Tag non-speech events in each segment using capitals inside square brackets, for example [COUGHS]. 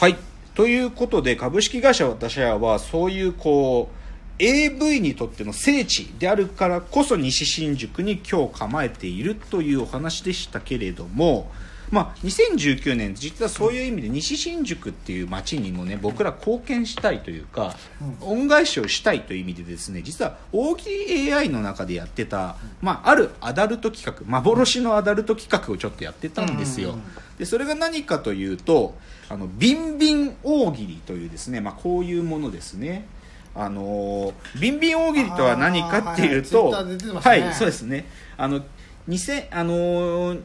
はい。ということで株式会社私はそういうこう AV にとっての聖地であるからこそ西新宿に今日構えているというお話でしたけれども、まあ、2019年実はそういう意味で西新宿っていう街にもね僕ら貢献したいというか、恩返しをしたいという意味でですね実は大喜利 AI の中でやってた、まあ、あるアダルト企画幻のアダルト企画をちょっとやってたんですよ。でそれが何かというとあのビンビン大喜利というですね、まあ、こういうものですね。あのビンビン大喜利とは何かっていうと、はいはいね。はいそうですね。あの2000あのー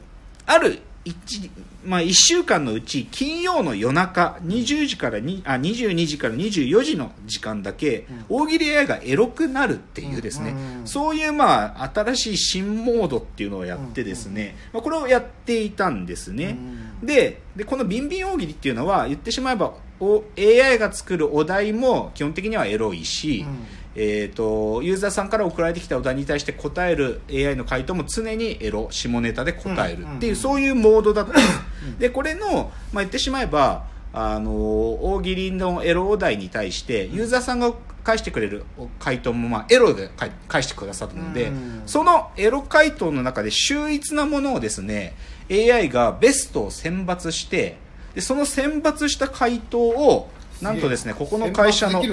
ある一まあ、1週間のうち金曜の夜中20時からにあ22時から24時の時間だけ、大喜利 AI がエロくなるっていうですね、うんうんそういうまあ新しい新モードっていうのをやってですね、まあ、これをやっていたんですね、ででこのビンビン大喜利っていうのは言ってしまえばお AI が作るお題も基本的にはエロいし、うん。えー、とユーザーさんから送られてきたお題に対して答える AI の回答も常にエロ下ネタで答えるっていう、うんそういうモードだった。[LAUGHS] ん。ですでこれの、まあ、言ってしまえばあの大喜利のエロお題に対してユーザーさんが返してくれる回答も、まあ、エロで返返してくださったので、うん。そのエロ回答の中で秀逸なものをですね AI がベストを選抜してでその選抜した回答をなんとですねここの会社のね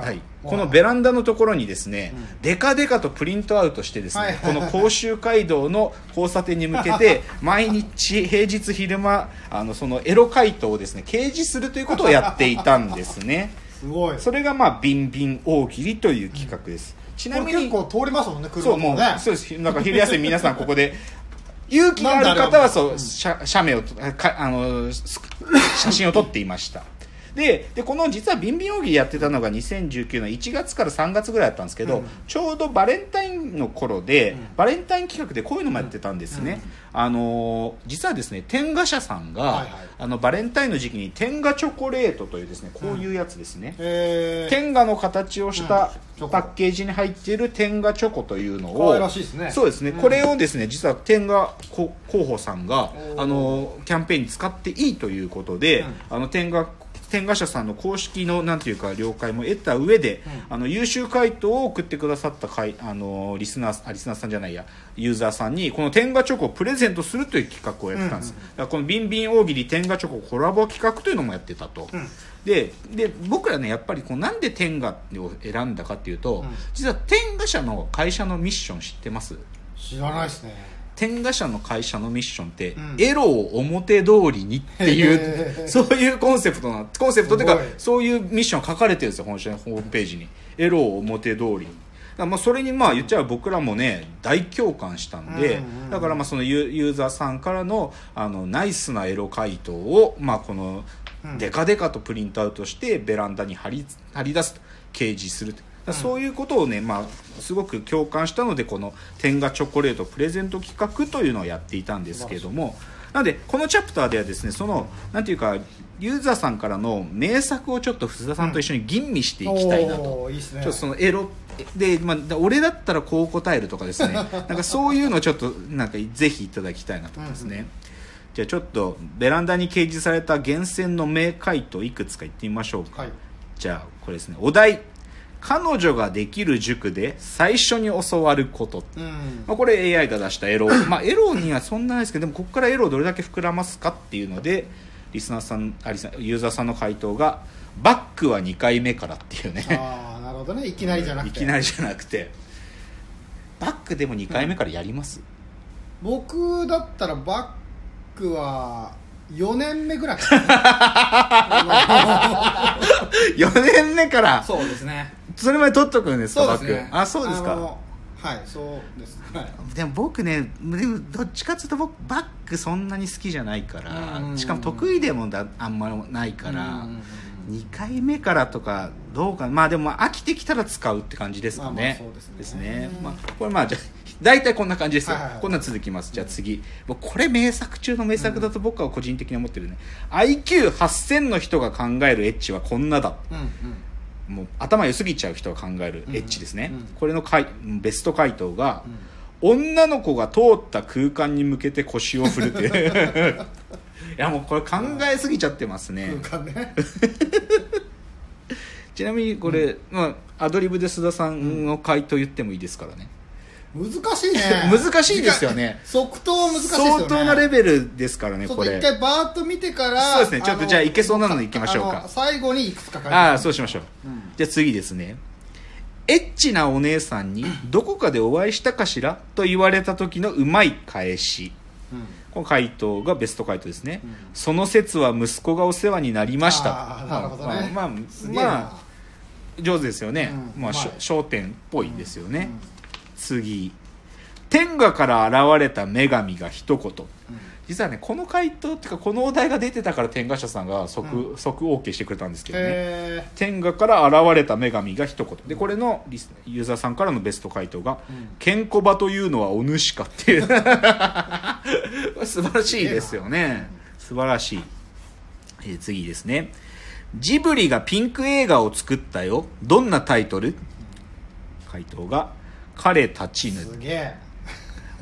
はい、このベランダのところにですね、うん。デカデカとプリントアウトしてですね、はい。この甲州街道の交差点に向けて [LAUGHS] 毎日平日昼間あのそのエロ回答をですね掲示するということをやっていたんですねすごい。それがまあビンビン大喜利という企画です、ちなみに結構通りますもんね車そうもう、そうです。なんか昼休み皆さんここで [LAUGHS] 勇気がある方はそううん写写メをかあのス [COUGHS] 写真を撮っていましたででこの実はビンビン大喜利やってたのが2019年1月から3月ぐらいだったんですけど、うん。ちょうどバレンタインの頃で、うん。バレンタイン企画でこういうのもやってたんですね、あの実はですね天ガ社さんが、はいはい。あのバレンタインの時期に天ガチョコレートというですねこういうやつですね、えー、天下の形をしたうん。パッケージに入っている天下チョコというのを可愛らしいですね。そうですね、うん。これをですね実は天下こ広報さんがあのキャンペーンに使っていいということで、うん。あの天下天下社さんの公式のなんていうか了解も得た上で、うん。あの優秀回答を送ってくださったかいあのリスナーあリスナーさんじゃないやユーザーさんにこの天下チョコをプレゼントするという企画をやってたんです、うんだからこのビンビン大喜利天下チョココラボ企画というのもやってたと、うん。でで僕らねやっぱりこうなんで天下を選んだかっていうと、うん。実は天下社の会社のミッション知ってます？知らないですね天下社の会社のミッションって、うん。エロを表通りにっていへうーそういうコンセプトなコンセプトっていうかそういうミッション書かれてるんですよ本社のホームページに。エロを表通りに。まあそれにまあ言っちゃえば僕らもね大共感したんで、だからまあそのユユーザーさんからのあのナイスなエロ回答をまあこのうん。デカデカとプリントアウトしてベランダに貼り貼り出すと。掲示するとそういうことをね、まあ、すごく共感したのでこの天下チョコレートプレゼント企画というのをやっていたんですけれども。なのでこのチャプターではですねそのなんていうかユーザーさんからの名作をちょっと藤田さんと一緒に吟味していきたいなと。おーいいですね。ちょっとそのエロで、まあ、だ俺だったらこう答えるとかですね。[LAUGHS] なんかそういうのをちょっとなんかぜひいただきたいなと思いますね、うん。うじゃあちょっとベランダに掲示された厳選の名回答いくつか言ってみましょうか、はい。じゃあこれですね。お題彼女ができる塾で最初に教わること、うん。まあ、これ AI が出したエロ。[COUGHS] まあエロにはそんなないですけどでもここからエロをどれだけ膨らますかっていうのでリスナーさんあリスユーザーさんの回答がバックは2回目からっていうね。ああなるほどね。いきなりじゃなくて。いきなりじゃなくて。バックでも2回目からやります、僕だったらバックは4年目ぐらいかな。[LAUGHS] 4年目から。そうですねそれまで取っとくんですかそうですね。バック。あそうですか。はいそうです。はい。[LAUGHS] でも僕ねでもどっちかっていうと僕バックそんなに好きじゃないから、うんしかも得意でもだあんまりないから、うんうんうん2回目からとかどうかまあでも飽きてきたら使うって感じですかね,、まあまあそうですね。まあ、これまあじゃあ [LAUGHS] 大体こんな感じですよ、はいはいはい。こんなん続きます。じゃあ次。もうこれ名作中の名作だと僕は個人的に思ってるね、IQ8000 の人が考えるエッチはこんなだ。うんうんもう頭良すぎちゃう人が考えるエッチですね、うん。うんこれのかいベスト回答が、女の子が通った空間に向けて腰を振るっていう。[LAUGHS] やもうこれ考えすぎちゃってますね。ね。[LAUGHS] ちなみにこれ、まあ、アドリブで須田さんの回答言ってもいいですからね、難しいね。[LAUGHS] 難しいですよね。即答難しいですよね。相当なレベルですからねこれ。一回バーッと見てからそうですね。ちょっとのじゃあいけそうなのいきましょうか。最後にいくつか書いてああそうしましょう、うんじゃあ次ですね。エッチなお姉さんにどこかでお会いしたかしらと言われた時のうまい返し。うん。この回答がベスト回答ですね、うん。その説は息子がお世話になりました。なるほどね。まあまあまあ上手ですよね、まあ、焦点っぽいですよね、うん次。天下から現れた女神が一言。うん。実はねこの回答っていうかこのお題が出てたから天下社さんが即,、即 OK してくれたんですけどね、へ天下から現れた女神が一言。でこれのリスユーザーさんからのベスト回答がうん「ケンコバというのはお主か」っていう。[LAUGHS] 素晴らしいですよね。素晴らしい、えー次ですね。ジブリがピンク映画を作ったよ。どんなタイトル？回答が「彼たちぬー」すげえ。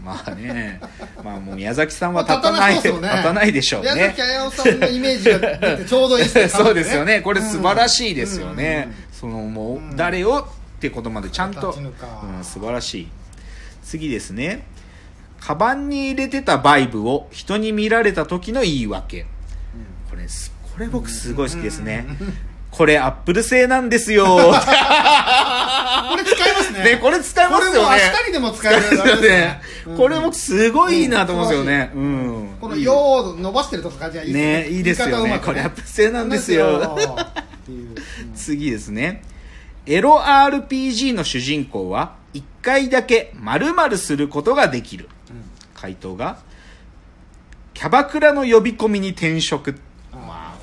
まあね。まあもう宮崎さんは立たない,、まあ立たないでしょう宮ね崎駿さんのイメージが出てちょうどいいっすね。[LAUGHS] そうですよね。これ素晴らしいですよね、うん。そのもう、うん誰をってことまでちゃんと、うん、素晴らしい。次ですね。カバンに入れてたバイブを人に見られた時の言い訳。これすこれ僕すごい好きですね、これアップル製なんですよ。[LAUGHS] これ使いますね。ねこれ使いますよね。これも明日にでも使えるあれです [LAUGHS] ね。うん。これ僕すごいいいなと思うんですよね。うんこの「よ」を伸ばしてるとかじゃいいね。いいですよね。これアップル製なんですよ。次ですね。エロ RPG の主人公は1回だけ〇〇することができる。回答がキャバクラの呼び込みに転職。あーまあ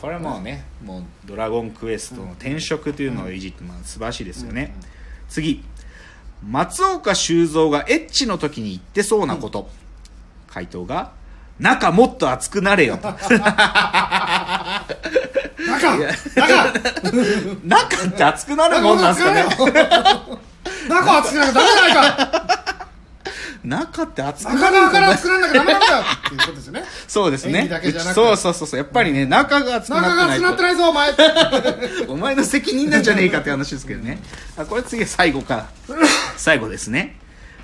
これはもうねもうドラゴンクエストの転職というのをいじって、まあ、素晴らしいですよね、次。松岡修造がエッチの時に言ってそうなこと、回答が中もっと熱くなれよと。中？中？中って熱くなるもんなんですかね。中は作らなきゃダメじゃないか中って熱く中側からなるもんならなきゃダメなんだよ。っていうことですよね。そうですね。だけじゃなくそうそうそうそう。やっぱりね中が熱く中がなってないと。熱くなってないぞお前。[LAUGHS] お前の責任なんじゃねえかって話ですけどね。あこれ次最後か最後ですね。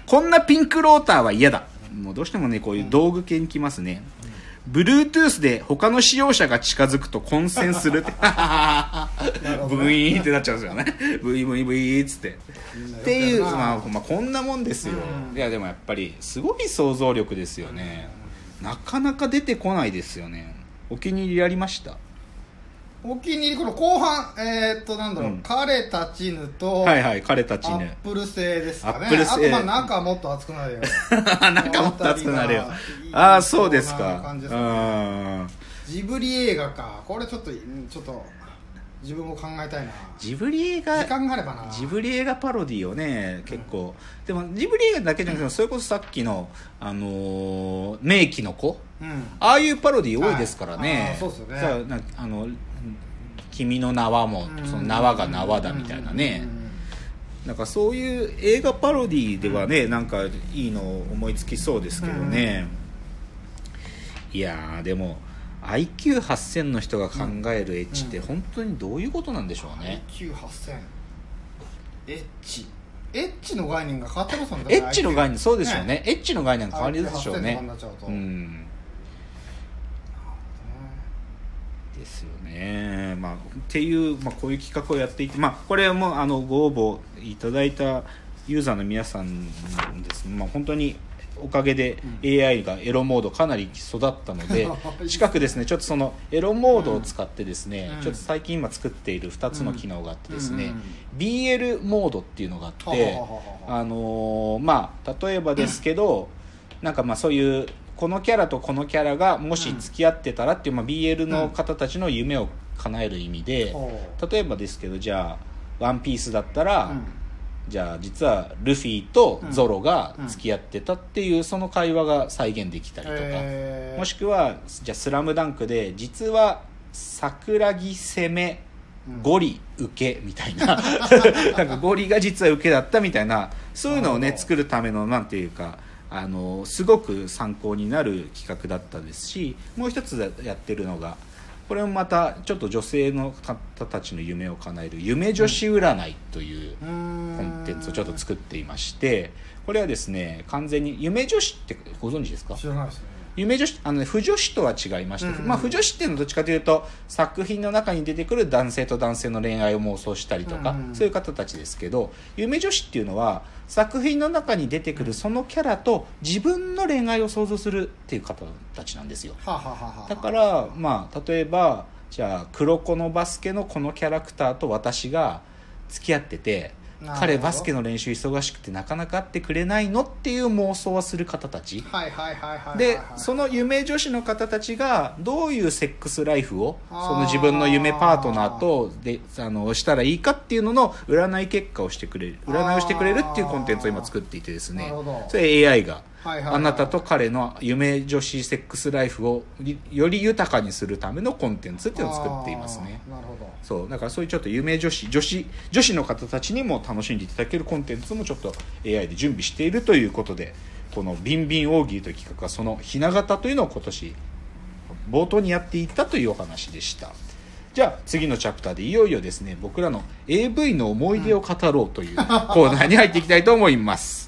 こんなピンクローターは嫌だ。もうどうしてもねこういう道具系にきますね、Bluetooth で他の使用者が近づくと混戦するって。[LAUGHS] ブイーンってなっちゃうんですよね。ブイブイブイーっつって。っていう、まあ、まあこんなもんですよ、うん。いやでもやっぱりすごい想像力ですよね、なかなか出てこないですよね。お気に入りやりました？お気に入りこの後半えー、っとなんだろう、うん。彼たちぬと、はいはい彼たちアッねプル製ですかね。アップル製。あとまあ中はもっと熱くなるよ中もっと熱くなるよ [LAUGHS] ああそうですか。すね。んジブリ映画か。これちょっとうんちょっと自分も考えたいな。ジブリ映画時間があればな。ジブリ映画パロディをね結構、でもジブリ映画だけじゃなくてそれこそさっきのあのー名機の子。うん。ああいうパロディ多いですからはい。ねあーそうっすよね。さあなあの君の縄もその縄が縄だみたいなね。なんかそういう映画パロディではねなんかいいの思いつきそうですけどね、いやーでも IQ8000 の人が考えるエッチって本当にどういうことなんでしょうね、IQ8000 エッチ。エッチの概念が変わってますもんねエッチの概念そうでしょうね。エッチの概念変わりでしょう IQ8000 とかねうんですよね、まあ、っていう、まあ、こういう企画をやっていて、まあ、これもあのご応募いただいたユーザーの皆さんです。ね、まあ、本当におかげで AI がエロモードかなり育ったので、[LAUGHS] 近くですねちょっとそのエロモードを使ってですね、うん。ちょっと最近今作っている2つの機能があってですね、BL モードっていうのがあって、あのーまあ例えばですけど、なんかまあそういうこのキャラとこのキャラがもし付き合ってたらっていう、まあ、BL の方たちの夢を叶える意味で、例えばですけどじゃあ「ワンピースだったら、うん。じゃあ実はルフィとゾロが付き合ってたっていうその会話が再現できたりとか、えー。もしくはじゃあ「スラムダンクで実は桜木攻めゴリ受けみたいな [LAUGHS] なんかゴリが実は受けだったみたいなそういうのをね作るためのなんていうかあのすごく参考になる企画だったですしもう一つやってるのがこれもまたちょっと女性の方たちの夢を叶える夢女子占いというコンテンツをちょっと作っていましてこれはですね完全に夢女子ってご存知ですか？知らないですね夢女子あの、ね、不女子とは違いまして、うんうん。まあ、不女子っていうのはどっちかというと作品の中に出てくる男性と男性の恋愛を妄想したりとか、うんうん。そういう方たちですけど夢女子っていうのは作品の中に出てくるそのキャラと自分の恋愛を想像するっていう方たちなんですよ。はあ、はあはあはあ、だからまあ例えばじゃあ黒子のバスケのこのキャラクターと私が付き合ってて彼バスケの練習忙しくてなかなか会ってくれないのっていう妄想をする方たち。はいはいはいはいはいでその夢女子の方たちがどういうセックスライフをその自分の夢パートナーとであのしたらいいかっていうのの占い結果をしてくれる占いをしてくれるっていうコンテンツを今作っていてですね。それ AI があなたと彼の夢女子セックスライフをりより豊かにするためのコンテンツっていうのを作っていますね。なるほど。そうだからそういうちょっと夢女子女子女子の方たちにも楽しんでいただけるコンテンツもちょっと AI で準備しているということでこの「ビンビン大喜利」という企画はそのひな形というのを今年冒頭にやっていったというお話でした。じゃあ次のチャプターでいよいよですね僕らの AV の思い出を語ろうというコーナーに入っていきたいと思います